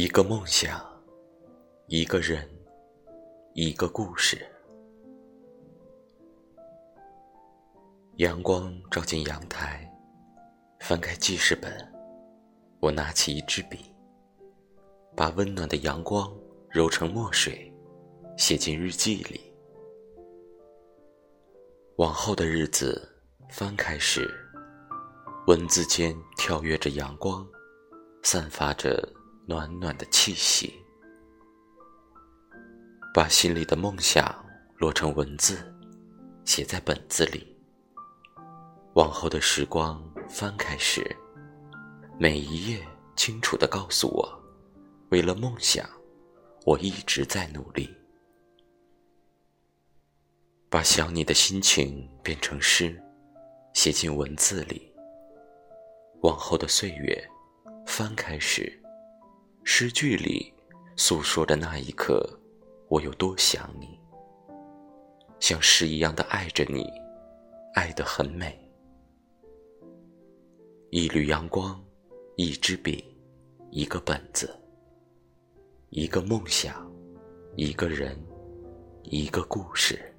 一个梦想，一个人，一个故事。阳光照进阳台，翻开记事本，我拿起一支笔，把温暖的阳光揉成墨水，写进日记里。往后的日子，翻开时，文字间跳跃着阳光，散发着。暖暖的气息，把心里的梦想落成文字，写在本子里。往后的时光翻开时，每一页清楚的告诉我，为了梦想，我一直在努力。把想你的心情变成诗，写进文字里。往后的岁月翻开时。诗句里诉说的那一刻，我有多想你，像诗一样的爱着你，爱得很美。一缕阳光，一支笔，一个本子，一个梦想，一个人，一个故事。